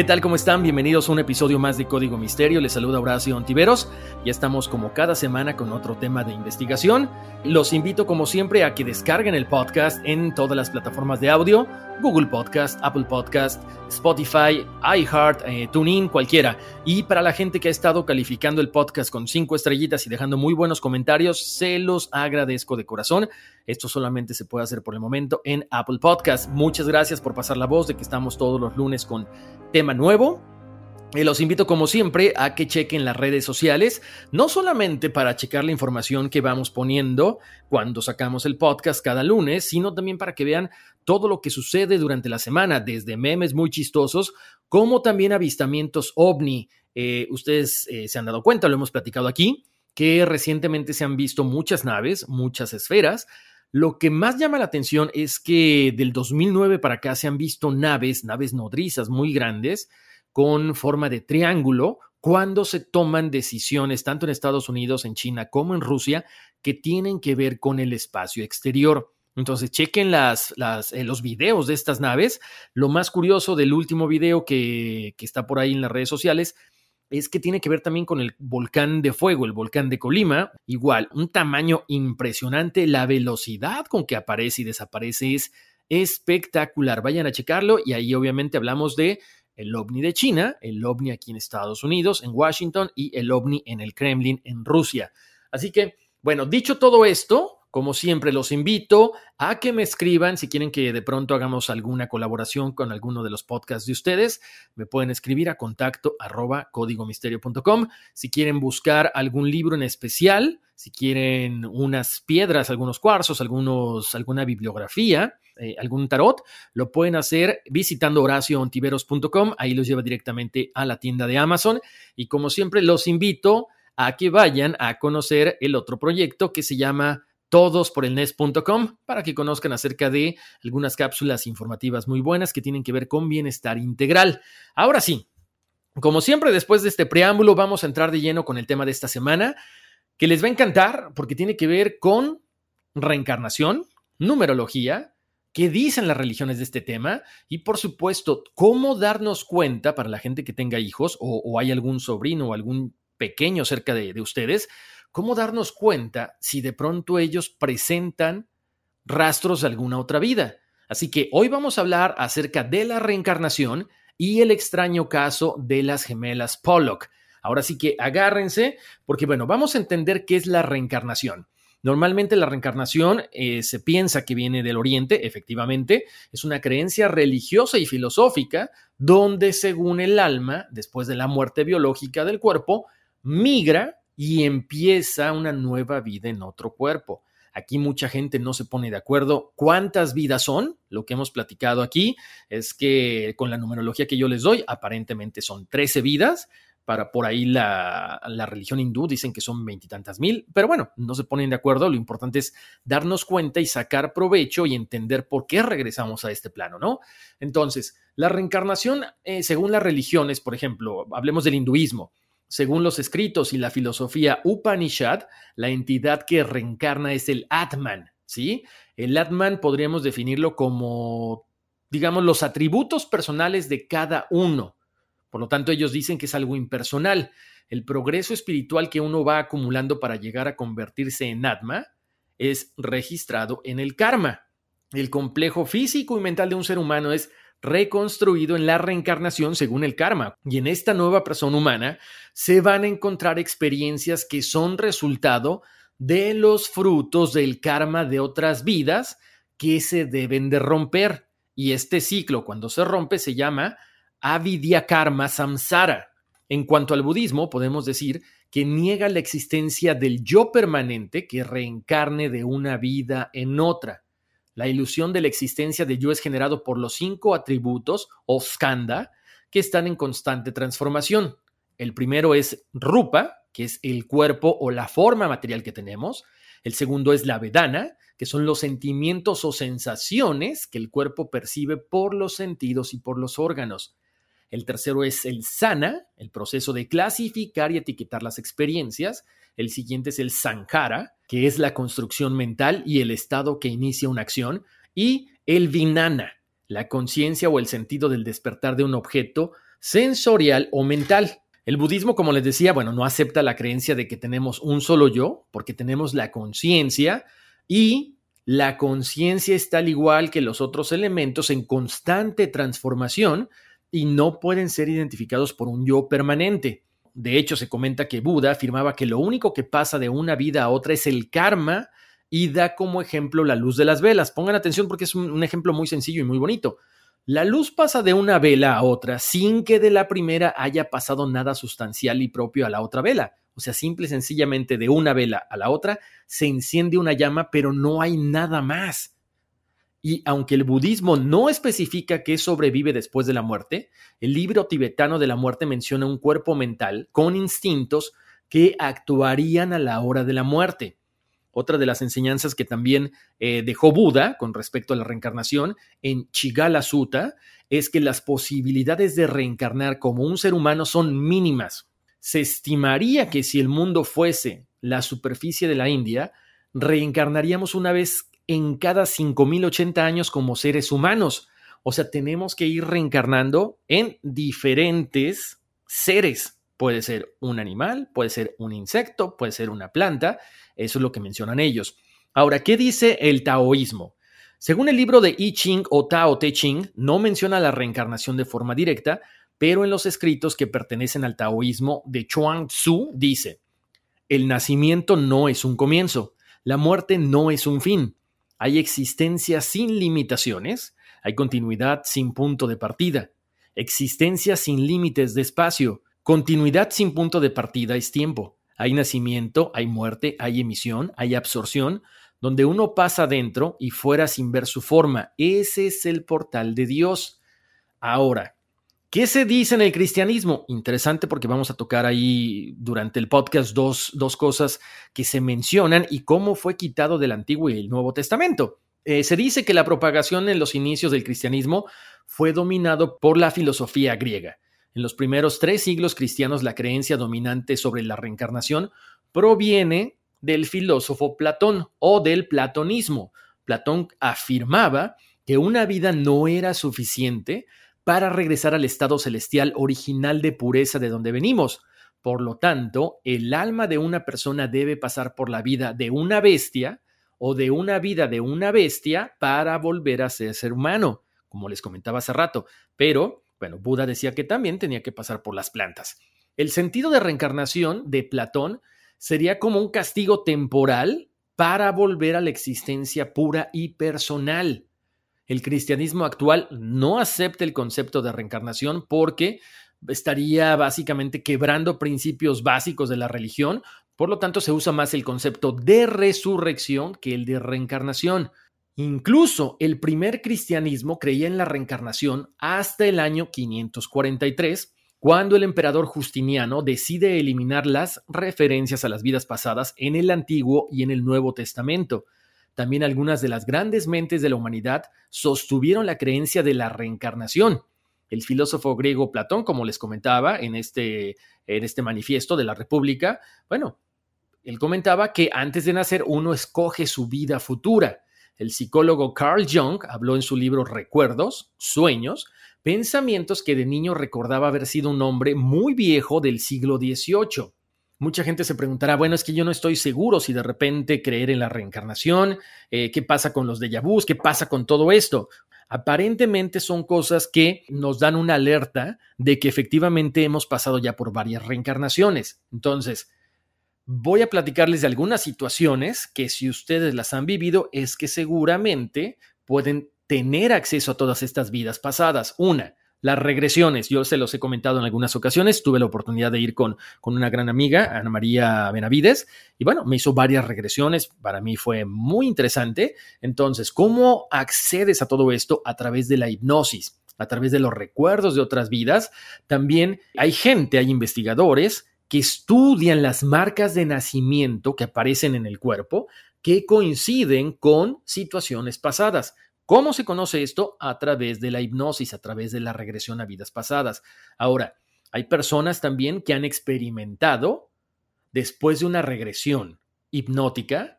¿Qué tal? ¿Cómo están? Bienvenidos a un episodio más de Código Misterio. Les saluda Horacio Ontiveros. Ya estamos como cada semana con otro tema de investigación. Los invito como siempre a que descarguen el podcast en todas las plataformas de audio, Google Podcast, Apple Podcast, Spotify, iHeart, eh, TuneIn, cualquiera. Y para la gente que ha estado calificando el podcast con cinco estrellitas y dejando muy buenos comentarios, se los agradezco de corazón. Esto solamente se puede hacer por el momento en Apple Podcast. Muchas gracias por pasar la voz de que estamos todos los lunes con tema nuevo. Eh, los invito como siempre a que chequen las redes sociales, no solamente para checar la información que vamos poniendo cuando sacamos el podcast cada lunes, sino también para que vean todo lo que sucede durante la semana, desde memes muy chistosos como también avistamientos ovni. Eh, ustedes eh, se han dado cuenta, lo hemos platicado aquí, que recientemente se han visto muchas naves, muchas esferas, lo que más llama la atención es que del 2009 para acá se han visto naves, naves nodrizas muy grandes, con forma de triángulo, cuando se toman decisiones tanto en Estados Unidos, en China como en Rusia, que tienen que ver con el espacio exterior. Entonces, chequen las, eh, los videos de estas naves. Lo más curioso del último video que, que está por ahí en las redes sociales es que tiene que ver también con el volcán de fuego, el volcán de Colima. Igual, un tamaño impresionante, la velocidad con que aparece y desaparece es espectacular. Vayan a checarlo y ahí obviamente hablamos de el ovni de China, el ovni aquí en Estados Unidos, en Washington y el ovni en el Kremlin en Rusia. Así que, bueno, dicho todo esto, como siempre, los invito a que me escriban si quieren que de pronto hagamos alguna colaboración con alguno de los podcasts de ustedes. Me pueden escribir a contacto arroba códigomisterio.com. Si quieren buscar algún libro en especial, si quieren unas piedras, algunos cuarzos, algunos, alguna bibliografía, eh, algún tarot, lo pueden hacer visitando horacioontiveros.com. Ahí los lleva directamente a la tienda de Amazon. Y como siempre, los invito a que vayan a conocer el otro proyecto que se llama todos por el nes.com para que conozcan acerca de algunas cápsulas informativas muy buenas que tienen que ver con bienestar integral. Ahora sí, como siempre, después de este preámbulo, vamos a entrar de lleno con el tema de esta semana, que les va a encantar porque tiene que ver con reencarnación, numerología, qué dicen las religiones de este tema y, por supuesto, cómo darnos cuenta para la gente que tenga hijos o, hay algún sobrino o algún pequeño cerca de ustedes, ¿Cómo darnos cuenta si de pronto ellos presentan rastros de alguna otra vida? Así que hoy vamos a hablar acerca de la reencarnación y el extraño caso de las gemelas Pollock. Ahora sí que agárrense, porque bueno, vamos a entender qué es la reencarnación. Normalmente la reencarnación eh, se piensa que viene del Oriente, efectivamente, es una creencia religiosa y filosófica donde según el alma, después de la muerte biológica del cuerpo, migra y empieza una nueva vida en otro cuerpo. Aquí mucha gente no se pone de acuerdo cuántas vidas son. Lo que hemos platicado aquí es que con la numerología que yo les doy, aparentemente son 13 vidas. Para por ahí la, religión hindú dicen que son veintitantas mil, pero bueno, no se ponen de acuerdo. Lo importante es darnos cuenta y sacar provecho y entender por qué regresamos a este plano, ¿no? Entonces, la reencarnación, eh, según las religiones, por ejemplo, hablemos del hinduismo. Según los escritos y la filosofía Upanishad, la entidad que reencarna es el Atman, ¿sí? El Atman podríamos definirlo como, digamos, los atributos personales de cada uno. Por lo tanto, ellos dicen que es algo impersonal. El progreso espiritual que uno va acumulando para llegar a convertirse en Atma es registrado en el karma. El complejo físico y mental de un ser humano es reconstruido en la reencarnación según el karma. Y en esta nueva persona humana se van a encontrar experiencias que son resultado de los frutos del karma de otras vidas que se deben de romper. Y este ciclo, cuando se rompe, se llama avidya karma samsara. En cuanto al budismo, podemos decir que niega la existencia del yo permanente que reencarne de una vida en otra. La ilusión de la existencia de yo es generado por los cinco atributos o skanda que están en constante transformación. El primero es rupa, que es el cuerpo o la forma material que tenemos. El segundo es la vedana, que son los sentimientos o sensaciones que el cuerpo percibe por los sentidos y por los órganos. El tercero es el sana, el proceso de clasificar y etiquetar las experiencias. El siguiente es el sankhara, que es la construcción mental y el estado que inicia una acción. Y el vinana, la conciencia o el sentido del despertar de un objeto sensorial o mental. El budismo, como les decía, bueno, no acepta la creencia de que tenemos un solo yo, porque tenemos la conciencia y la conciencia está al igual que los otros elementos en constante transformación y no pueden ser identificados por un yo permanente. De hecho, se comenta que Buda afirmaba que lo único que pasa de una vida a otra es el karma y da como ejemplo la luz de las velas. Pongan atención porque es un, ejemplo muy sencillo y muy bonito. La luz pasa de una vela a otra sin que de la primera haya pasado nada sustancial y propio a la otra vela. O sea, simple y sencillamente de una vela a la otra se enciende una llama, pero no hay nada más. Y aunque el budismo no especifica qué sobrevive después de la muerte, el libro tibetano de la muerte menciona un cuerpo mental con instintos que actuarían a la hora de la muerte. Otra de las enseñanzas que también eh, dejó Buda con respecto a la reencarnación en Chigala Sutta es que las posibilidades de reencarnar como un ser humano son mínimas. Se estimaría que si el mundo fuese la superficie de la India, reencarnaríamos una vez en cada 5.080 años como seres humanos. O sea, tenemos que ir reencarnando en diferentes seres. Puede ser un animal, puede ser un insecto, puede ser una planta. Eso es lo que mencionan ellos. Ahora, ¿qué dice el taoísmo? Según el libro de I Ching o Tao Te Ching, no menciona la reencarnación de forma directa, pero en los escritos que pertenecen al taoísmo de Chuang Tzu dice, el nacimiento no es un comienzo, la muerte no es un fin, hay existencia sin limitaciones, hay continuidad sin punto de partida, existencia sin límites de espacio, continuidad sin punto de partida es tiempo. Hay nacimiento, hay muerte, hay emisión, hay absorción, donde uno pasa dentro y fuera sin ver su forma. Ese es el portal de Dios. Ahora, ¿Qué se dice en el cristianismo? Interesante porque vamos a tocar ahí durante el podcast dos, cosas que se mencionan y cómo fue quitado del Antiguo y el Nuevo Testamento. Eh, se dice que la propagación en los inicios del cristianismo fue dominado por la filosofía griega. En los primeros tres siglos cristianos la creencia dominante sobre la reencarnación proviene del filósofo Platón o del platonismo. Platón afirmaba que una vida no era suficiente para regresar al estado celestial original de pureza de donde venimos. Por lo tanto, el alma de una persona debe pasar por la vida de una bestia o de una vida de una bestia para volver a ser ser humano, como les comentaba hace rato. Pero, bueno, Buda decía que también tenía que pasar por las plantas. El sentido de reencarnación de Platón sería como un castigo temporal para volver a la existencia pura y personal el cristianismo actual no acepta el concepto de reencarnación porque estaría básicamente quebrando principios básicos de la religión, por lo tanto se usa más el concepto de resurrección que el de reencarnación. Incluso el primer cristianismo creía en la reencarnación hasta el año 543, cuando el emperador Justiniano decide eliminar las referencias a las vidas pasadas en el Antiguo y en el Nuevo Testamento. También algunas de las grandes mentes de la humanidad sostuvieron la creencia de la reencarnación. El filósofo griego Platón, como les comentaba en este, en este manifiesto de la República, bueno, él comentaba que antes de nacer uno escoge su vida futura. El psicólogo Carl Jung habló en su libro Recuerdos, Sueños, pensamientos que de niño recordaba haber sido un hombre muy viejo del siglo XVIII. Mucha gente se preguntará, bueno, es que yo no estoy seguro si de repente creer en la reencarnación, eh, qué pasa con los déjà vus, qué pasa con todo esto. Aparentemente son cosas que nos dan una alerta de que efectivamente hemos pasado ya por varias reencarnaciones. Entonces, voy a platicarles de algunas situaciones que si ustedes las han vivido es que seguramente pueden tener acceso a todas estas vidas pasadas. Una, las regresiones, yo se los he comentado en algunas ocasiones, tuve la oportunidad de ir con, con una gran amiga, Ana María Benavides, y bueno, me hizo varias regresiones, para mí fue muy interesante. Entonces, ¿cómo accedes a todo esto? A través de la hipnosis a través de los recuerdos de otras vidas. También hay gente, hay investigadores que estudian las marcas de nacimiento que aparecen en el cuerpo que coinciden con situaciones pasadas. ¿Cómo se conoce esto? A través de la hipnosis, a través de la regresión a vidas pasadas. Ahora, hay personas también que han experimentado, después de una regresión hipnótica,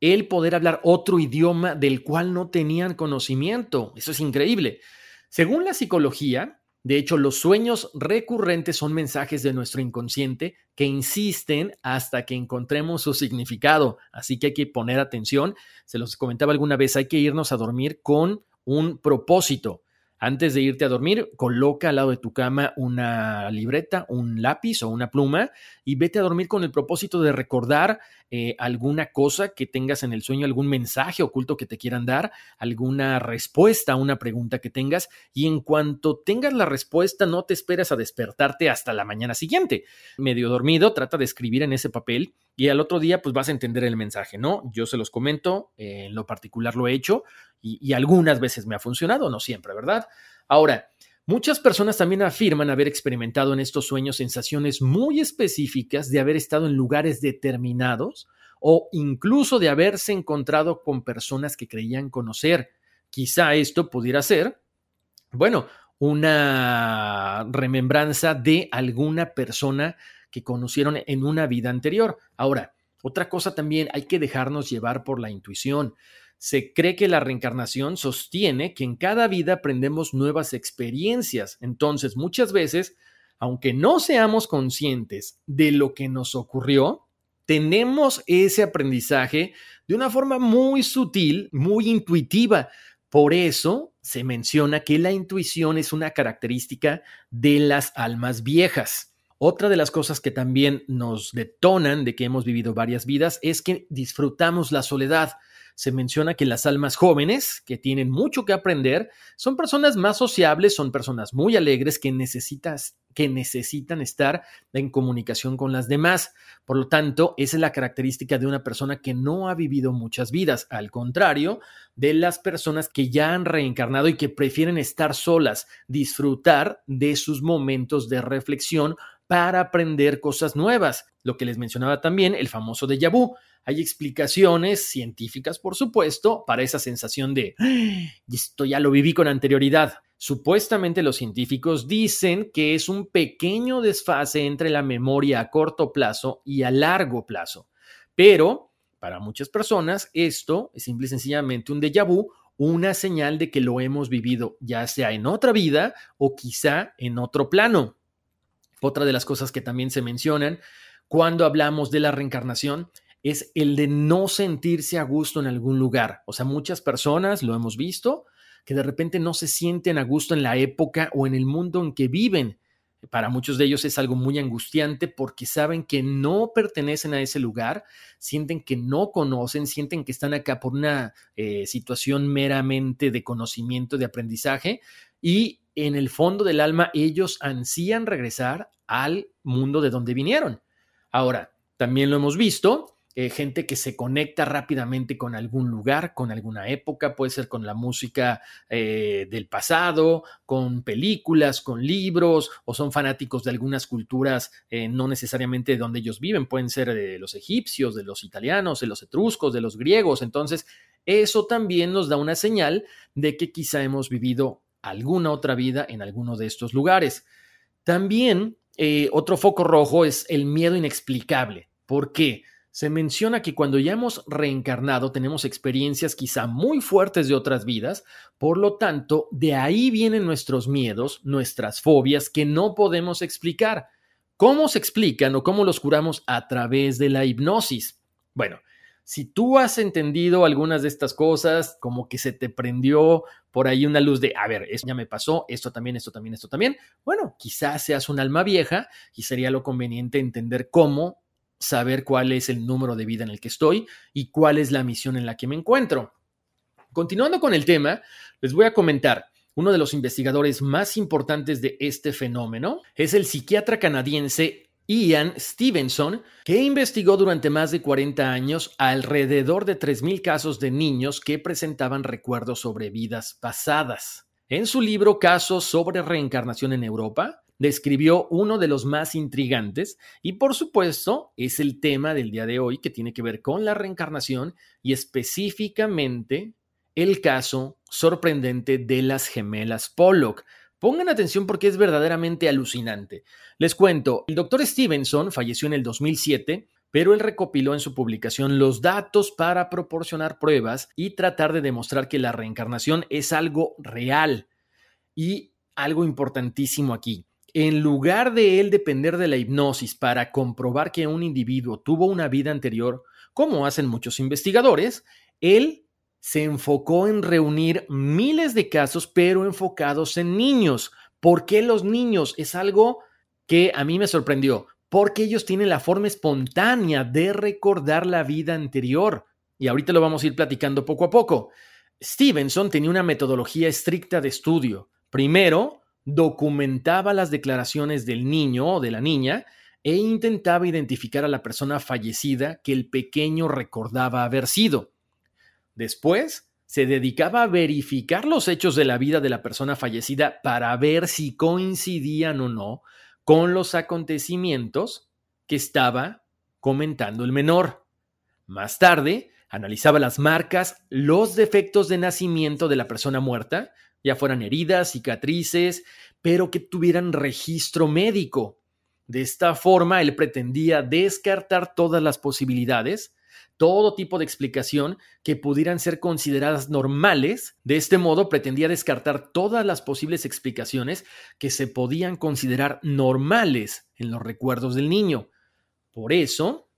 el poder hablar otro idioma del cual no tenían conocimiento. Eso es increíble. Según la psicología, de hecho, los sueños recurrentes son mensajes de nuestro inconsciente que insisten hasta que encontremos su significado. Así que hay que poner atención. Se los comentaba alguna vez, hay que irnos a dormir con un propósito. Antes de irte a dormir, coloca al lado de tu cama una libreta, un lápiz o una pluma y vete a dormir con el propósito de recordar eh, alguna cosa que tengas en el sueño, algún mensaje oculto que te quieran dar, alguna respuesta a una pregunta que tengas y en cuanto tengas la respuesta no te esperes a despertarte hasta la mañana siguiente. Medio dormido, trata de escribir en ese papel y al otro día pues vas a entender el mensaje, ¿no? Yo se los comento, en lo particular lo he hecho y, algunas veces me ha funcionado, no siempre, ¿verdad? Ahora, Muchas personas también afirman haber experimentado en estos sueños sensaciones muy específicas de haber estado en lugares determinados o incluso de haberse encontrado con personas que creían conocer. Quizá esto pudiera ser, bueno, una remembranza de alguna persona que conocieron en una vida anterior. Ahora, otra cosa también, hay que dejarnos llevar por la intuición. Se cree que la reencarnación sostiene que en cada vida aprendemos nuevas experiencias. Entonces, muchas veces, aunque no seamos conscientes de lo que nos ocurrió, tenemos ese aprendizaje de una forma muy sutil, muy intuitiva. Por eso se menciona que la intuición es una característica de las almas viejas. Otra de las cosas que también nos detonan de que hemos vivido varias vidas es que disfrutamos la soledad se menciona que las almas jóvenes, que tienen mucho que aprender, son personas más sociables, son personas muy alegres que, necesitas, que necesitan estar en comunicación con las demás. Por lo tanto, esa es la característica de una persona que no ha vivido muchas vidas, al contrario de las personas que ya han reencarnado y que prefieren estar solas, disfrutar de sus momentos de reflexión para aprender cosas nuevas. Lo que les mencionaba también, el famoso déjà vu. Hay explicaciones científicas, por supuesto, para esa sensación de ¡Ah! esto ya lo viví con anterioridad. Supuestamente los científicos dicen que es un pequeño desfase entre la memoria a corto plazo y a largo plazo. Pero para muchas personas esto es simple y sencillamente un déjà vu, una señal de que lo hemos vivido ya sea en otra vida o quizá en otro plano. Otra de las cosas que también se mencionan cuando hablamos de la reencarnación es el de no sentirse a gusto en algún lugar. O sea, muchas personas, lo hemos visto, que de repente no se sienten a gusto en la época o en el mundo en que viven. Para muchos de ellos es algo muy angustiante porque saben que no pertenecen a ese lugar, sienten que no conocen, sienten que están acá por una eh, situación meramente de conocimiento, de aprendizaje y en el fondo del alma ellos ansían regresar al mundo de donde vinieron. Ahora, también lo hemos visto, eh, gente que se conecta rápidamente con algún lugar, con alguna época, puede ser con la música eh, del pasado, con películas, con libros, o son fanáticos de algunas culturas, eh, no necesariamente de donde ellos viven, pueden ser de los egipcios, de los italianos, de los etruscos, de los griegos. Entonces, eso también nos da una señal de que quizá hemos vivido alguna otra vida en alguno de estos lugares. También otro foco rojo es el miedo inexplicable. ¿Por qué? se menciona que cuando ya hemos reencarnado tenemos experiencias quizá muy fuertes de otras vidas, por lo tanto, de ahí vienen nuestros miedos, nuestras fobias que no podemos explicar. ¿Cómo se explican o cómo los curamos a través de la hipnosis? Bueno, si tú has entendido algunas de estas cosas, como que se te prendió por ahí una luz de, a ver, esto ya me pasó, esto también, esto también, esto también, bueno, quizás seas un alma vieja y sería lo conveniente entender cómo saber cuál es el número de vida en el que estoy y cuál es la misión en la que me encuentro. Continuando con el tema, les voy a comentar, uno de los investigadores más importantes de este fenómeno es el psiquiatra canadiense Ian Stevenson, que investigó durante más de 40 años alrededor de 3.000 casos de niños que presentaban recuerdos sobre vidas pasadas. En su libro Casos sobre reencarnación en Europa, describió uno de los más intrigantes y por supuesto es el tema del día de hoy que tiene que ver con la reencarnación y específicamente el caso sorprendente de las gemelas Pollock, Pongan atención porque es verdaderamente alucinante. Les cuento, el doctor Stevenson falleció en el 2007, pero él recopiló en su publicación los datos para proporcionar pruebas y tratar de demostrar que la reencarnación es algo real. Y algo importantísimo aquí. En lugar de él depender de la hipnosis para comprobar que un individuo tuvo una vida anterior, como hacen muchos investigadores, él se enfocó en reunir miles de casos, pero enfocados en niños. ¿Por qué los niños? Es algo que a mí me sorprendió, porque ellos tienen la forma espontánea de recordar la vida anterior. Y ahorita lo vamos a ir platicando poco a poco. Stevenson tenía una metodología estricta de estudio. Primero, documentaba las declaraciones del niño o de la niña e intentaba identificar a la persona fallecida que el pequeño recordaba haber sido. Después, se dedicaba a verificar los hechos de la vida de la persona fallecida para ver si coincidían o no con los acontecimientos que estaba comentando el menor. Más tarde, analizaba las marcas, los defectos de nacimiento de la persona muerta, ya fueran heridas, cicatrices, pero que tuvieran registro médico. De esta forma, él pretendía descartar todas las posibilidades todo tipo de explicación que pudieran ser consideradas normales. De este modo, pretendía descartar todas las posibles explicaciones que se podían considerar normales en los recuerdos del niño. Por eso,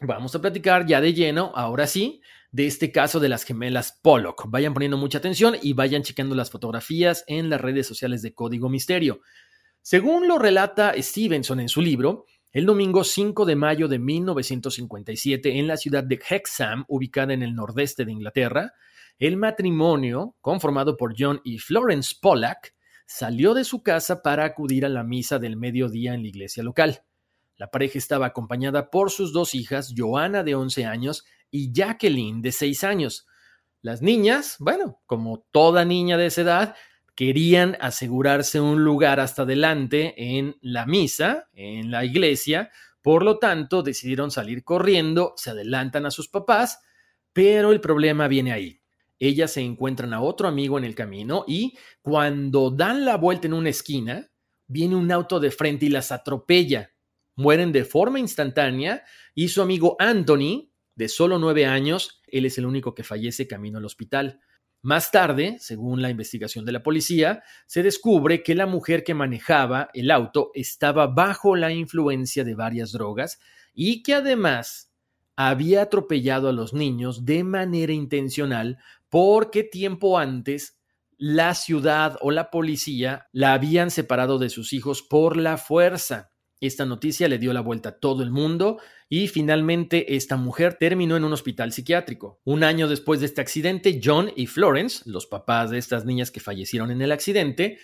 vamos a platicar ya de lleno, ahora sí, de este caso de las gemelas Pollock. Vayan poniendo mucha atención y vayan checando las fotografías en las redes sociales de Código Misterio. Según lo relata Stevenson en su libro, el domingo 5 de mayo de 1957, en la ciudad de Hexham, ubicada en el nordeste de Inglaterra, el matrimonio, conformado por John y Florence Pollack, salió de su casa para acudir a la misa del mediodía en la iglesia local. La pareja estaba acompañada por sus dos hijas, Joanna de 11 años y Jacqueline de 6 años. Las niñas, bueno, como toda niña de esa edad, querían asegurarse un lugar hasta adelante en la misa, en la iglesia, por lo tanto decidieron salir corriendo, se adelantan a sus papás, pero el problema viene ahí. Ellas se encuentran a otro amigo en el camino y cuando dan la vuelta en una esquina, viene un auto de frente y las atropella. Mueren de forma instantánea y su amigo Anthony, de solo nueve años, él es el único que fallece camino al hospital. Más tarde, según la investigación de la policía, se descubre que la mujer que manejaba el auto estaba bajo la influencia de varias drogas y que además había atropellado a los niños de manera intencional porque tiempo antes la ciudad o la policía la habían separado de sus hijos por la fuerza. Esta noticia le dio la vuelta a todo el mundo y finalmente esta mujer terminó en un hospital psiquiátrico. Un año después de este accidente, John y Florence, los papás de estas niñas que fallecieron en el accidente,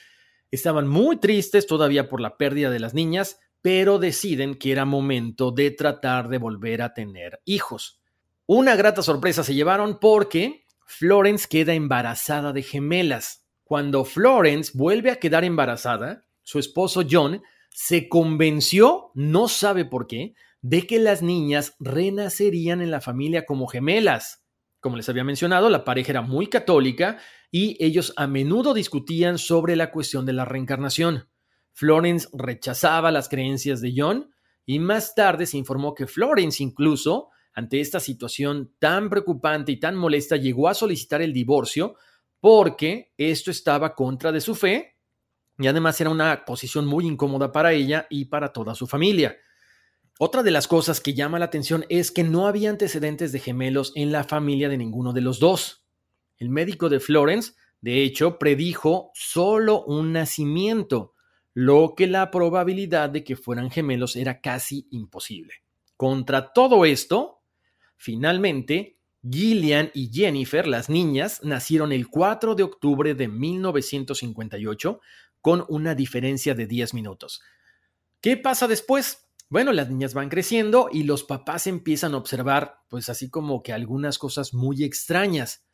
estaban muy tristes todavía por la pérdida de las niñas, pero deciden que era momento de tratar de volver a tener hijos. Una grata sorpresa se llevaron porque Florence queda embarazada de gemelas. Cuando Florence vuelve a quedar embarazada, su esposo John se convenció, no sabe por qué, de que las niñas renacerían en la familia como gemelas. Como les había mencionado, la pareja era muy católica y ellos a menudo discutían sobre la cuestión de la reencarnación. Florence rechazaba las creencias de John y más tarde se informó que Florence incluso, ante esta situación tan preocupante y tan molesta, llegó a solicitar el divorcio porque esto estaba contra de su fe y además era una posición muy incómoda para ella y para toda su familia. Otra de las cosas que llama la atención es que no había antecedentes de gemelos en la familia de ninguno de los dos. El médico de Florence, de hecho, predijo solo un nacimiento, lo que la probabilidad de que fueran gemelos era casi imposible. Contra todo esto, finalmente, Gillian y Jennifer, las niñas, nacieron el 4 de octubre de 1958 con una diferencia de 10 minutos. ¿Qué pasa después? Bueno, las niñas van creciendo y los papás empiezan a observar, pues así como que algunas cosas muy extrañas.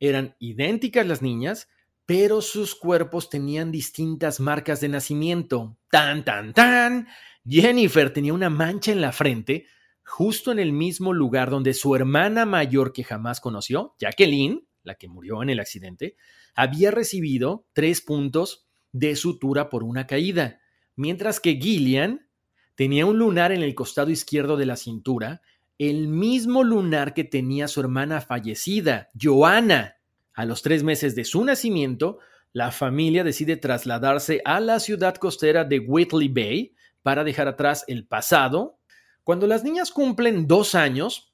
Eran idénticas las niñas, pero sus cuerpos tenían distintas marcas de nacimiento. Tan, tan, tan. Jennifer tenía una mancha en la frente, justo en el mismo lugar donde su hermana mayor que jamás conoció, Jacqueline, la que murió en el accidente, había recibido tres puntos de sutura por una caída, mientras que Gillian tenía un lunar en el costado izquierdo de la cintura, el mismo lunar que tenía su hermana fallecida, Joanna. A los tres meses de su nacimiento, la familia decide trasladarse a la ciudad costera de Whitley Bay para dejar atrás el pasado. Cuando las niñas cumplen dos años,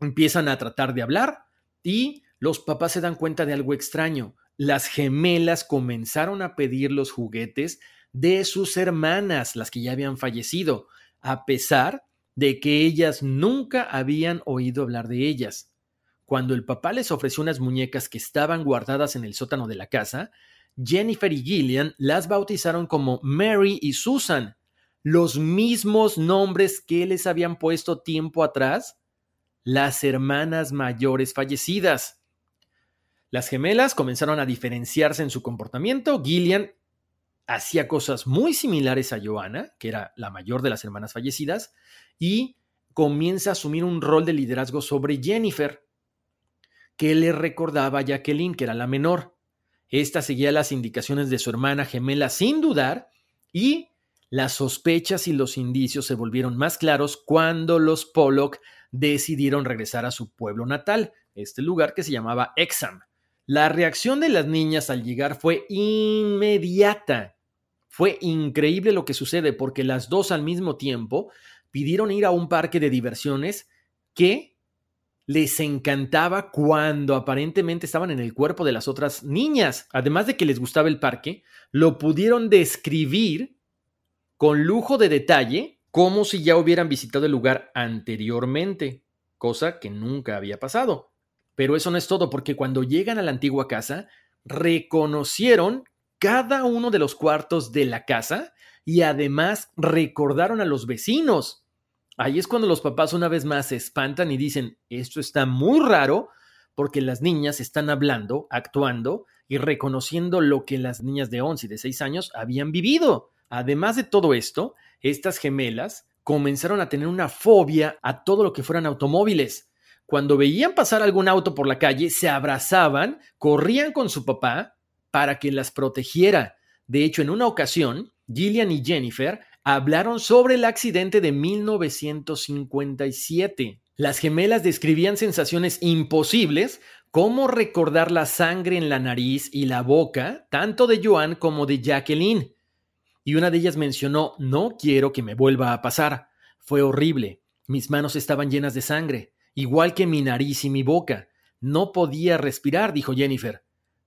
empiezan a tratar de hablar y los papás se dan cuenta de algo extraño. Las gemelas comenzaron a pedir los juguetes de sus hermanas, las que ya habían fallecido, a pesar de que ellas nunca habían oído hablar de ellas. Cuando el papá les ofreció unas muñecas que estaban guardadas en el sótano de la casa, Jennifer y Gillian las bautizaron como Mary y Susan, los mismos nombres que les habían puesto tiempo atrás las hermanas mayores fallecidas. Las gemelas comenzaron a diferenciarse en su comportamiento. Gillian hacía cosas muy similares a Joanna, que era la mayor de las hermanas fallecidas, y comienza a asumir un rol de liderazgo sobre Jennifer, que le recordaba a Jacqueline, que era la menor. Esta seguía las indicaciones de su hermana gemela sin dudar y las sospechas y los indicios se volvieron más claros cuando los Pollock decidieron regresar a su pueblo natal, este lugar que se llamaba Exham. La reacción de las niñas al llegar fue inmediata. Fue increíble lo que sucede porque las dos al mismo tiempo pidieron ir a un parque de diversiones que les encantaba cuando aparentemente estaban en el cuerpo de las otras niñas. Además de que les gustaba el parque, lo pudieron describir con lujo de detalle como si ya hubieran visitado el lugar anteriormente, cosa que nunca había pasado. Pero eso no es todo, porque cuando llegan a la antigua casa, reconocieron cada uno de los cuartos de la casa y además recordaron a los vecinos. Ahí es cuando los papás una vez más se espantan y dicen, esto está muy raro porque las niñas están hablando, actuando y reconociendo lo que las niñas de 11 y de 6 años habían vivido. Además de todo esto, estas gemelas comenzaron a tener una fobia a todo lo que fueran automóviles. Cuando veían pasar algún auto por la calle, se abrazaban, corrían con su papá para que las protegiera. De hecho, en una ocasión, Gillian y Jennifer hablaron sobre el accidente de 1957. Las gemelas describían sensaciones imposibles como recordar la sangre en la nariz y la boca, tanto de Joan como de Jacqueline. Y una de ellas mencionó, no quiero que me vuelva a pasar. Fue horrible. Mis manos estaban llenas de sangre, igual que mi nariz y mi boca. No podía respirar, dijo Jennifer.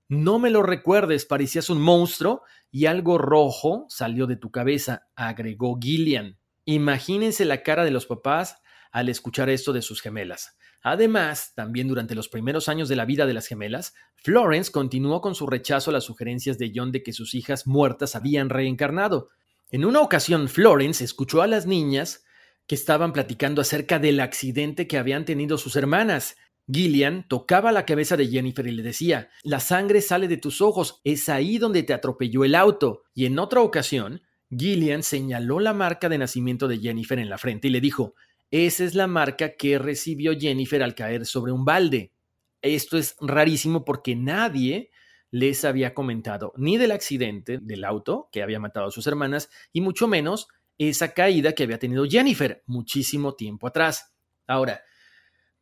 No me lo recuerdes, parecías un monstruo y algo rojo salió de tu cabeza, agregó Gillian. Imagínense la cara de los papás al escuchar esto de sus gemelas. Además, también durante los primeros años de la vida de las gemelas, Florence continuó con su rechazo a las sugerencias de John de que sus hijas muertas habían reencarnado. En una ocasión, Florence escuchó a las niñas que estaban platicando acerca del accidente que habían tenido sus hermanas Gillian tocaba la cabeza de Jennifer y le decía, la sangre sale de tus ojos, es ahí donde te atropelló el auto. Y en otra ocasión, Gillian señaló la marca de nacimiento de Jennifer en la frente y le dijo, esa es la marca que recibió Jennifer al caer sobre un balde. Esto es rarísimo porque nadie les había comentado ni del accidente del auto que había matado a sus hermanas y mucho menos esa caída que había tenido Jennifer muchísimo tiempo atrás. Ahora,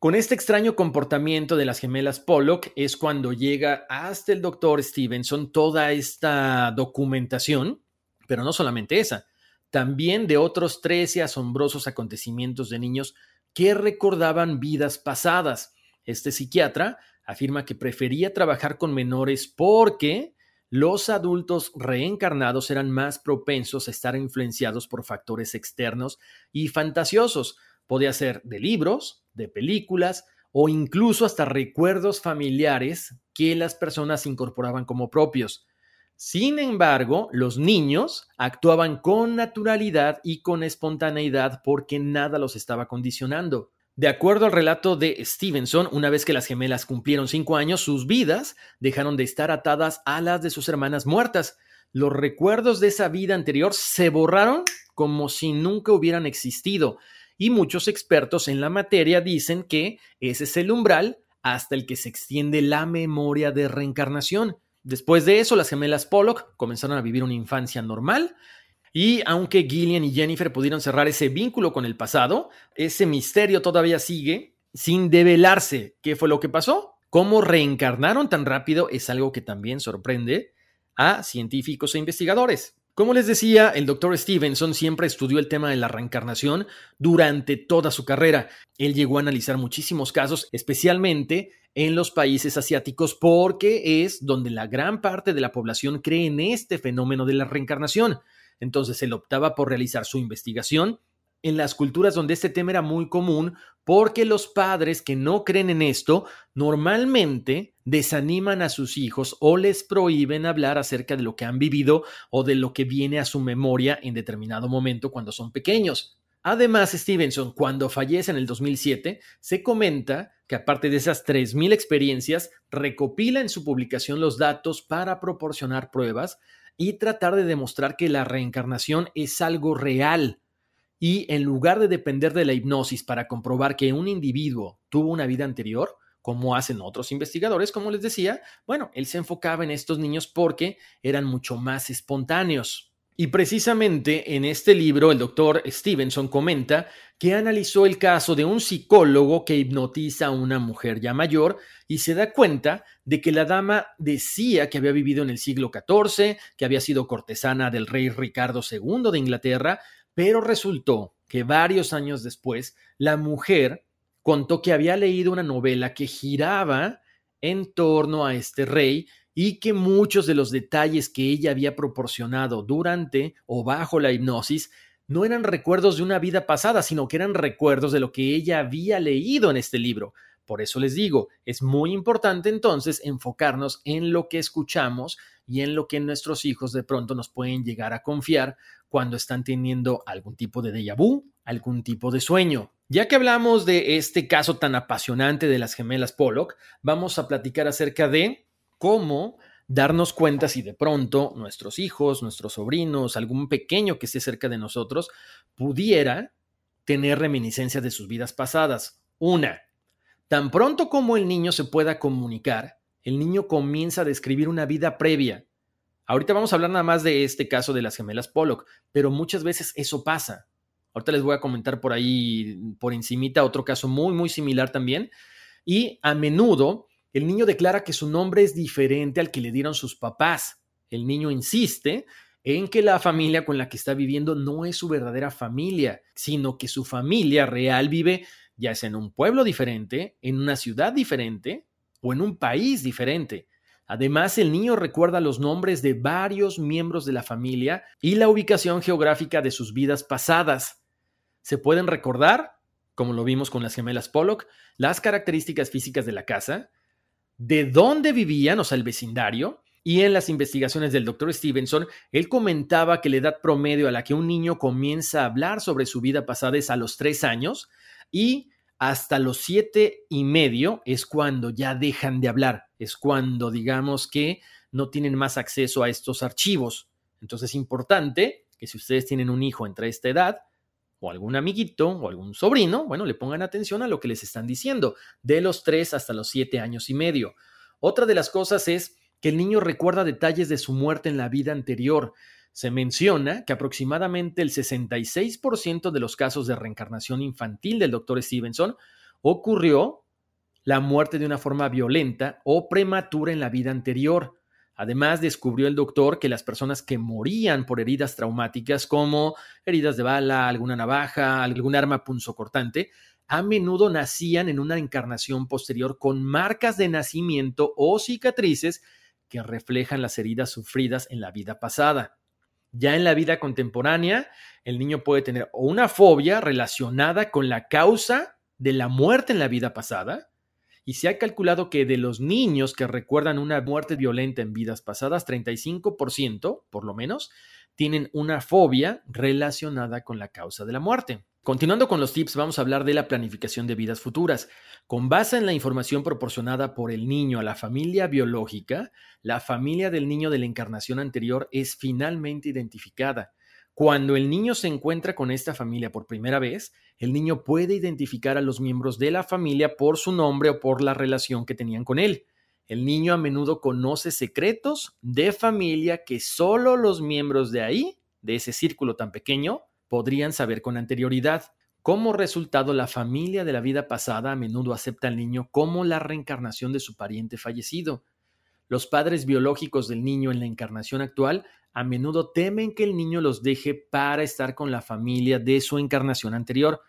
Con este extraño comportamiento de las gemelas Pollock es cuando llega hasta el doctor Stevenson toda esta documentación, pero no solamente esa, también de otros 13 asombrosos acontecimientos de niños que recordaban vidas pasadas. Este psiquiatra afirma que prefería trabajar con menores porque los adultos reencarnados eran más propensos a estar influenciados por factores externos y fantasiosos. Podía ser de libros, de películas o incluso hasta recuerdos familiares que las personas incorporaban como propios. Sin embargo, los niños actuaban con naturalidad y con espontaneidad porque nada los estaba condicionando. De acuerdo al relato de Stevenson, una vez que las gemelas cumplieron cinco años, sus vidas dejaron de estar atadas a las de sus hermanas muertas. Los recuerdos de esa vida anterior se borraron como si nunca hubieran existido. Y muchos expertos en la materia dicen que ese es el umbral hasta el que se extiende la memoria de reencarnación. Después de eso, las gemelas Pollock comenzaron a vivir una infancia normal y aunque Gillian y Jennifer pudieron cerrar ese vínculo con el pasado, ese misterio todavía sigue sin develarse. ¿Qué fue lo que pasó? ¿Cómo reencarnaron tan rápido? Es algo que también sorprende a científicos e investigadores. Como les decía, el doctor Stevenson siempre estudió el tema de la reencarnación durante toda su carrera. Él llegó a analizar muchísimos casos, especialmente en los países asiáticos porque es donde la gran parte de la población cree en este fenómeno de la reencarnación. Entonces él optaba por realizar su investigación en las culturas donde este tema era muy común porque los padres que no creen en esto normalmente desaniman a sus hijos o les prohíben hablar acerca de lo que han vivido o de lo que viene a su memoria en determinado momento cuando son pequeños. Además, Stevenson, cuando fallece en el 2007, se comenta que aparte de esas 3.000 experiencias, recopila en su publicación los datos para proporcionar pruebas y tratar de demostrar que la reencarnación es algo real. Y en lugar de depender de la hipnosis para comprobar que un individuo tuvo una vida anterior, como hacen otros investigadores, como les decía, bueno, él se enfocaba en estos niños porque eran mucho más espontáneos. Y precisamente en este libro el doctor Stevenson comenta que analizó el caso de un psicólogo que hipnotiza a una mujer ya mayor y se da cuenta de que la dama decía que había vivido en el siglo XIV, que había sido cortesana del rey Ricardo II de Inglaterra, pero resultó que varios años después la mujer contó que había leído una novela que giraba en torno a este rey y que muchos de los detalles que ella había proporcionado durante o bajo la hipnosis no eran recuerdos de una vida pasada, sino que eran recuerdos de lo que ella había leído en este libro. Por eso les digo, es muy importante entonces enfocarnos en lo que escuchamos y en lo que nuestros hijos de pronto nos pueden llegar a confiar cuando están teniendo algún tipo de déjà vu, algún tipo de sueño. Ya que hablamos de este caso tan apasionante de las gemelas Pollock, vamos a platicar acerca de cómo darnos cuenta si de pronto nuestros hijos, nuestros sobrinos, algún pequeño que esté cerca de nosotros, pudiera tener reminiscencias de sus vidas pasadas. Una, tan pronto como el niño se pueda comunicar, el niño comienza a describir una vida previa. Ahorita vamos a hablar nada más de este caso de las gemelas Pollock, pero muchas veces eso pasa. Ahorita les voy a comentar por ahí, por encimita, otro caso muy, muy similar también. Y a menudo el niño declara que su nombre es diferente al que le dieron sus papás. El niño insiste en que la familia con la que está viviendo no es su verdadera familia, sino que su familia real vive ya sea en un pueblo diferente, en una ciudad diferente o en un país diferente. Además, el niño recuerda los nombres de varios miembros de la familia y la ubicación geográfica de sus vidas pasadas. Se pueden recordar, como lo vimos con las gemelas Pollock, las características físicas de la casa, de dónde vivían, o sea, el vecindario, y en las investigaciones del doctor Stevenson, él comentaba que la edad promedio a la que un niño comienza a hablar sobre su vida pasada es a los tres años y hasta los siete y medio es cuando ya dejan de hablar, es cuando digamos que no tienen más acceso a estos archivos. Entonces es importante que si ustedes tienen un hijo entre esta edad, o algún amiguito o algún sobrino, bueno, le pongan atención a lo que les están diciendo, de los 3 hasta los 7 años y medio. Otra de las cosas es que el niño recuerda detalles de su muerte en la vida anterior. Se menciona que aproximadamente el 66% de los casos de reencarnación infantil del Dr. Stevenson ocurrió la muerte de una forma violenta o prematura en la vida anterior. Además, descubrió el doctor que las personas que morían por heridas traumáticas como heridas de bala, alguna navaja, algún arma punzocortante, a menudo nacían en una encarnación posterior con marcas de nacimiento o cicatrices que reflejan las heridas sufridas en la vida pasada. Ya en la vida contemporánea, el niño puede tener una fobia relacionada con la causa de la muerte en la vida pasada, y se ha calculado que de los niños que recuerdan una muerte violenta en vidas pasadas, 35%, por lo menos, tienen una fobia relacionada con la causa de la muerte. Continuando con los tips, vamos a hablar de la planificación de vidas futuras. Con base en la información proporcionada por el niño a la familia biológica, la familia del niño de la encarnación anterior es finalmente identificada. Cuando el niño se encuentra con esta familia por primera vez, el niño puede identificar a los miembros de la familia por su nombre o por la relación que tenían con él. El niño a menudo conoce secretos de familia que solo los miembros de ahí, de ese círculo tan pequeño, podrían saber con anterioridad. Como resultado, la familia de la vida pasada a menudo acepta al niño como la reencarnación de su pariente fallecido. Los padres biológicos del niño en la encarnación actual a menudo temen que el niño los deje para estar con la familia de su encarnación anterior,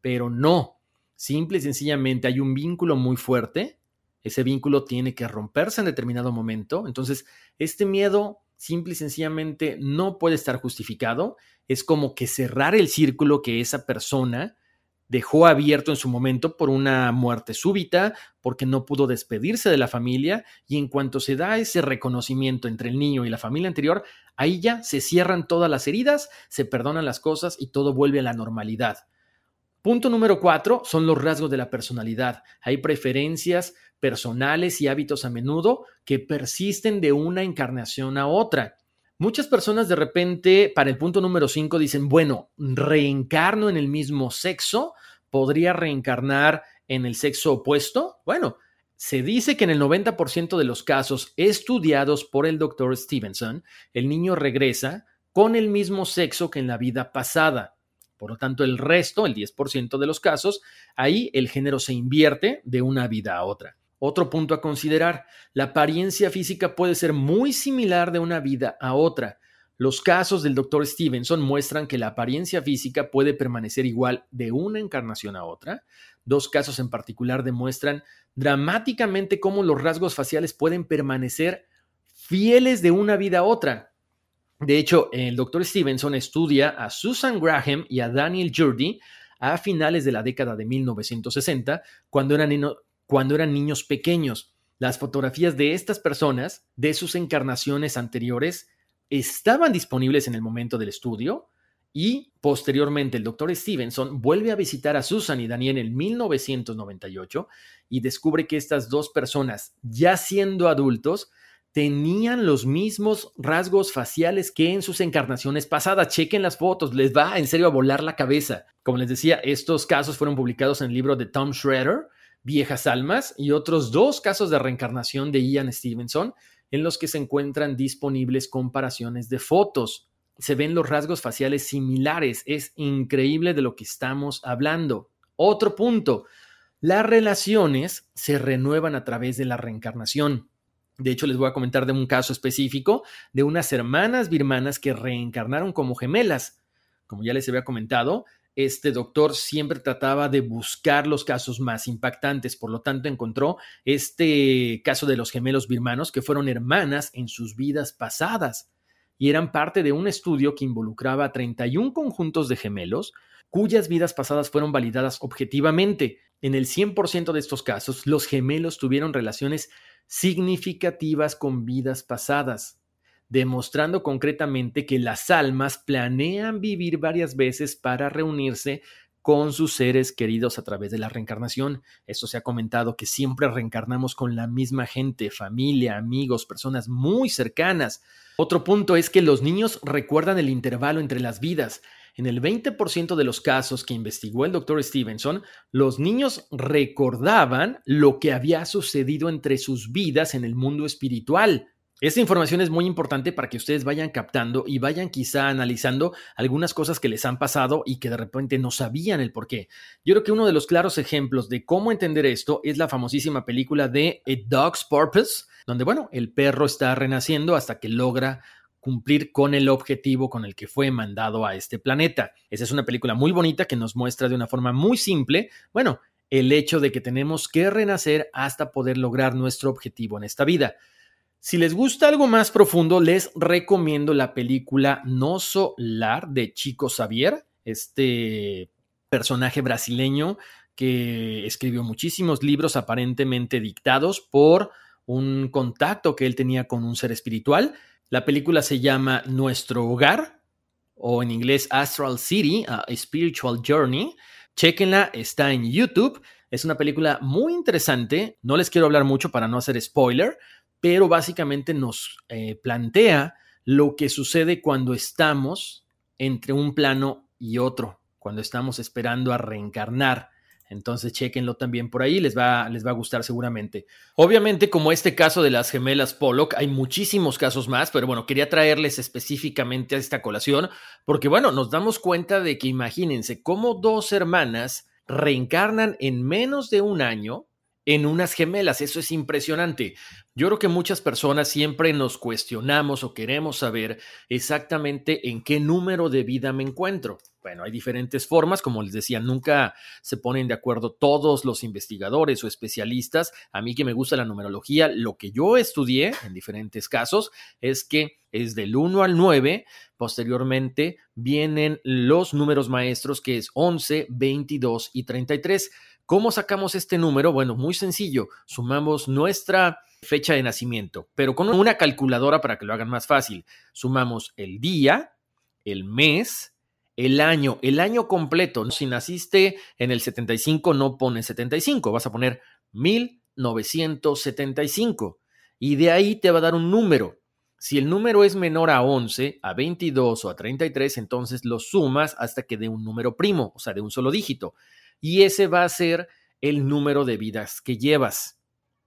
pero no. Simple y sencillamente hay un vínculo muy fuerte. Ese vínculo tiene que romperse en determinado momento. Entonces, este miedo simple y sencillamente no puede estar justificado. Es como que cerrar el círculo que esa persona dejó abierto en su momento por una muerte súbita, porque no pudo despedirse de la familia y en cuanto se da ese reconocimiento entre el niño y la familia anterior, ahí ya se cierran todas las heridas, se perdonan las cosas y todo vuelve a la normalidad. Punto número cuatro son los rasgos de la personalidad. Hay preferencias personales y hábitos a menudo que persisten de una encarnación a otra. Muchas personas de repente, para el punto número cinco, dicen, bueno, reencarno en el mismo sexo, podría reencarnar en el sexo opuesto. Bueno, se dice que en el 90% de los casos estudiados por el doctor Stevenson, el niño regresa con el mismo sexo que en la vida pasada. Por lo tanto, el resto, el 10% de los casos, ahí el género se invierte de una vida a otra. Otro punto a considerar, la apariencia física puede ser muy similar de una vida a otra. Los casos del Dr. Stevenson muestran que la apariencia física puede permanecer igual de una encarnación a otra. Dos casos en particular demuestran dramáticamente cómo los rasgos faciales pueden permanecer fieles de una vida a otra. De hecho, el doctor Stevenson estudia a Susan Graham y a Daniel Jurdy a finales de la década de 1960, cuando eran, cuando eran niños pequeños. Las fotografías de estas personas, de sus encarnaciones anteriores, estaban disponibles en el momento del estudio y posteriormente el doctor Stevenson vuelve a visitar a Susan y Daniel en 1998 y descubre que estas dos personas, ya siendo adultos, tenían los mismos rasgos faciales que en sus encarnaciones pasadas. Chequen las fotos, les va en serio a volar la cabeza. Como les decía, estos casos fueron publicados en el libro de Tom Schroeder, Viejas Almas, y otros dos casos de reencarnación de Ian Stevenson, en los que se encuentran disponibles comparaciones de fotos. Se ven los rasgos faciales similares. Es increíble de lo que estamos hablando. Otro punto. Las relaciones se renuevan a través de la reencarnación. De hecho, les voy a comentar de un caso específico de unas hermanas birmanas que reencarnaron como gemelas. Como ya les había comentado, este doctor siempre trataba de buscar los casos más impactantes, por lo tanto encontró este caso de los gemelos birmanos que fueron hermanas en sus vidas pasadas y eran parte de un estudio que involucraba a 31 conjuntos de gemelos cuyas vidas pasadas fueron validadas objetivamente. En el 100% de estos casos, los gemelos tuvieron relaciones significativas con vidas pasadas, demostrando concretamente que las almas planean vivir varias veces para reunirse con sus seres queridos a través de la reencarnación. Esto se ha comentado que siempre reencarnamos con la misma gente, familia, amigos, personas muy cercanas. Otro punto es que los niños recuerdan el intervalo entre las vidas. En el 20% de los casos que investigó el doctor Stevenson, los niños recordaban lo que había sucedido entre sus vidas en el mundo espiritual. Esta información es muy importante para que ustedes vayan captando y vayan quizá analizando algunas cosas que les han pasado y que de repente no sabían el por qué. Yo creo que uno de los claros ejemplos de cómo entender esto es la famosísima película de A Dog's Purpose, donde, bueno, el perro está renaciendo hasta que logra cumplir con el objetivo con el que fue mandado a este planeta. Esa es una película muy bonita que nos muestra de una forma muy simple, bueno, el hecho de que tenemos que renacer hasta poder lograr nuestro objetivo en esta vida. Si les gusta algo más profundo, les recomiendo la película No Solar de Chico Xavier, este personaje brasileño que escribió muchísimos libros aparentemente dictados por un contacto que él tenía con un ser espiritual. La película se llama Nuestro Hogar o en inglés Astral City, a Spiritual Journey. Chequenla, está en YouTube. Es una película muy interesante. No les quiero hablar mucho para no hacer spoiler, pero básicamente nos eh, plantea lo que sucede cuando estamos entre un plano y otro, cuando estamos esperando a reencarnar. Entonces, chequenlo también por ahí, les va, les va a gustar seguramente. Obviamente, como este caso de las gemelas Pollock, hay muchísimos casos más, pero bueno, quería traerles específicamente a esta colación, porque bueno, nos damos cuenta de que imagínense cómo dos hermanas reencarnan en menos de un año en unas gemelas. Eso es impresionante. Yo creo que muchas personas siempre nos cuestionamos o queremos saber exactamente en qué número de vida me encuentro. Bueno, hay diferentes formas, como les decía, nunca se ponen de acuerdo todos los investigadores o especialistas. A mí que me gusta la numerología, lo que yo estudié en diferentes casos es que es del 1 al 9, posteriormente vienen los números maestros que es 11, 22 y 33. ¿Cómo sacamos este número? Bueno, muy sencillo. Sumamos nuestra fecha de nacimiento, pero con una calculadora para que lo hagan más fácil. Sumamos el día, el mes, el año, el año completo. Si naciste en el 75, no pones 75, vas a poner 1975. Y de ahí te va a dar un número. Si el número es menor a 11, a 22 o a 33, entonces lo sumas hasta que dé un número primo, o sea, de un solo dígito y ese va a ser el número de vidas que llevas.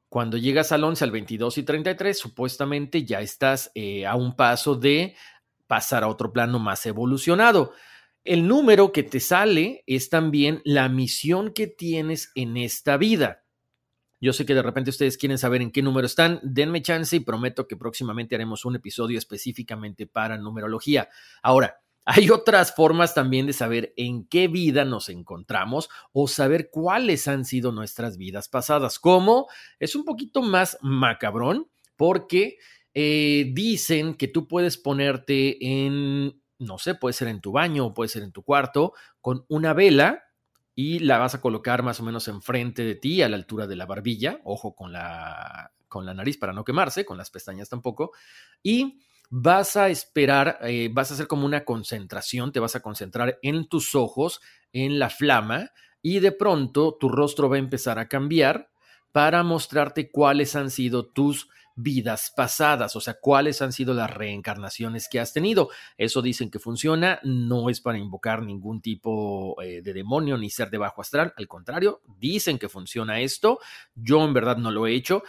Cuando llegas al 11, al 22 y 33, supuestamente ya estás eh, a un paso de pasar a otro plano más evolucionado. El número que te sale es también la misión que tienes en esta vida. Yo sé que de repente ustedes quieren saber en qué número están. Denme chance y prometo que próximamente haremos un episodio específicamente para numerología. Ahora, hay otras formas también de saber en qué vida nos encontramos o saber cuáles han sido nuestras vidas pasadas. Como es un poquito más macabrón porque eh, dicen que tú puedes ponerte en, no sé, puede ser en tu baño o puede ser en tu cuarto con una vela y la vas a colocar más o menos enfrente de ti a la altura de la barbilla. Ojo con la, con la nariz para no quemarse, con las pestañas tampoco. Y vas a esperar, eh, vas a hacer como una concentración, te vas a concentrar en tus ojos, en la flama, y de pronto tu rostro va a empezar a cambiar para mostrarte cuáles han sido tus vidas pasadas, o sea, cuáles han sido las reencarnaciones que has tenido. Eso dicen que funciona, no es para invocar ningún tipo eh, de demonio ni ser de bajo astral, al contrario, dicen que funciona esto. Yo en verdad no lo he hecho,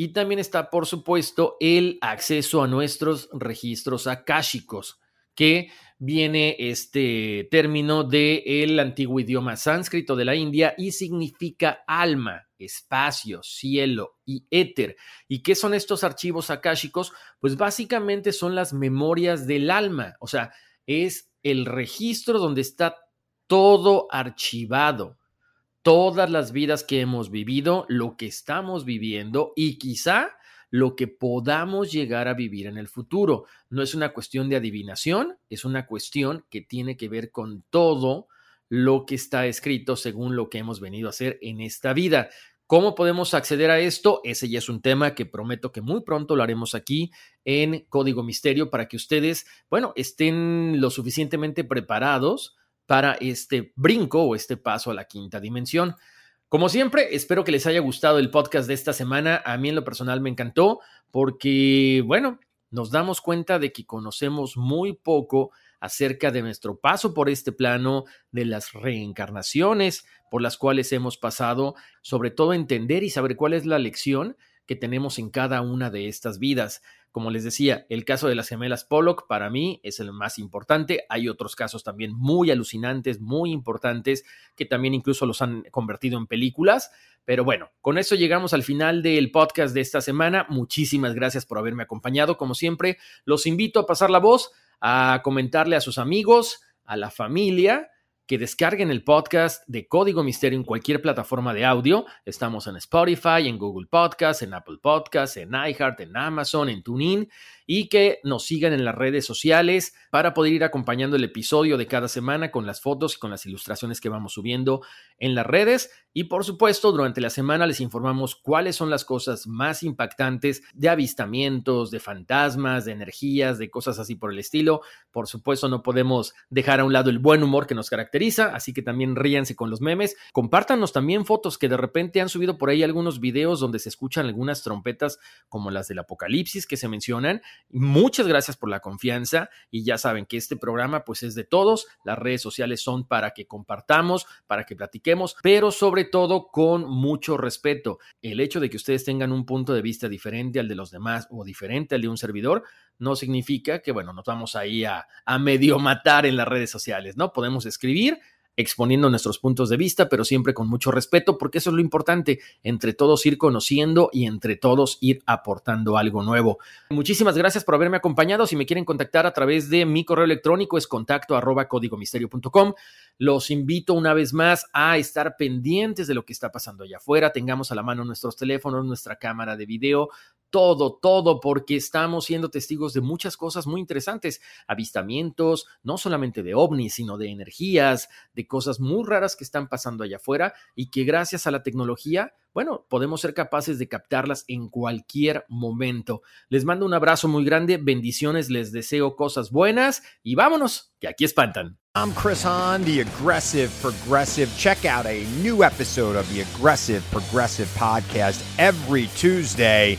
y también está, por supuesto, el acceso a nuestros registros akáshicos, que viene este término del antiguo idioma sánscrito de la India y significa alma, espacio, cielo y éter. ¿Y qué son estos archivos akáshicos? Pues básicamente son las memorias del alma, o sea, es el registro donde está todo archivado todas las vidas que hemos vivido, lo que estamos viviendo y quizá lo que podamos llegar a vivir en el futuro. No es una cuestión de adivinación, es una cuestión que tiene que ver con todo lo que está escrito según lo que hemos venido a hacer en esta vida. ¿Cómo podemos acceder a esto? Ese ya es un tema que prometo que muy pronto lo haremos aquí en Código Misterio para que ustedes, bueno, estén lo suficientemente preparados para este brinco o este paso a la quinta dimensión. Como siempre, espero que les haya gustado el podcast de esta semana. A mí en lo personal me encantó porque, bueno, nos damos cuenta de que conocemos muy poco acerca de nuestro paso por este plano, de las reencarnaciones por las cuales hemos pasado, sobre todo entender y saber cuál es la lección que tenemos en cada una de estas vidas. Como les decía, el caso de las gemelas Pollock para mí es el más importante. Hay otros casos también muy alucinantes, muy importantes, que también incluso los han convertido en películas. Pero bueno, con eso llegamos al final del podcast de esta semana. Muchísimas gracias por haberme acompañado. Como siempre, los invito a pasar la voz, a comentarle a sus amigos, a la familia que descarguen el podcast de Código Misterio en cualquier plataforma de audio. Estamos en Spotify, en Google Podcast, en Apple Podcast, en iHeart, en Amazon, en TuneIn y que nos sigan en las redes sociales para poder ir acompañando el episodio de cada semana con las fotos y con las ilustraciones que vamos subiendo en las redes. Y por supuesto, durante la semana les informamos cuáles son las cosas más impactantes de avistamientos, de fantasmas, de energías, de cosas así por el estilo. Por supuesto, no podemos dejar a un lado el buen humor que nos caracteriza, así que también ríanse con los memes. Compártanos también fotos que de repente han subido por ahí algunos videos donde se escuchan algunas trompetas como las del apocalipsis que se mencionan Muchas gracias por la confianza y ya saben que este programa pues es de todos. Las redes sociales son para que compartamos, para que platiquemos, pero sobre todo con mucho respeto. El hecho de que ustedes tengan un punto de vista diferente al de los demás o diferente al de un servidor no significa que, bueno, nos vamos ahí a, a medio matar en las redes sociales, ¿no? Podemos escribir, exponiendo nuestros puntos de vista, pero siempre con mucho respeto, porque eso es lo importante, entre todos ir conociendo y entre todos ir aportando algo nuevo. Muchísimas gracias por haberme acompañado. Si me quieren contactar a través de mi correo electrónico es contacto arroba códigomisterio.com. Los invito una vez más a estar pendientes de lo que está pasando allá afuera. Tengamos a la mano nuestros teléfonos, nuestra cámara de video, todo, todo, porque estamos siendo testigos de muchas cosas muy interesantes, avistamientos, no solamente de ovnis, sino de energías, de cosas muy raras que están pasando allá afuera y que gracias a la tecnología, bueno, podemos ser capaces de captarlas en cualquier momento. Les mando un abrazo muy grande, bendiciones, les deseo cosas buenas y vámonos, que aquí espantan. I'm Chris Hahn, the Aggressive Progressive. Check out a new episode of the Aggressive Progressive podcast every Tuesday.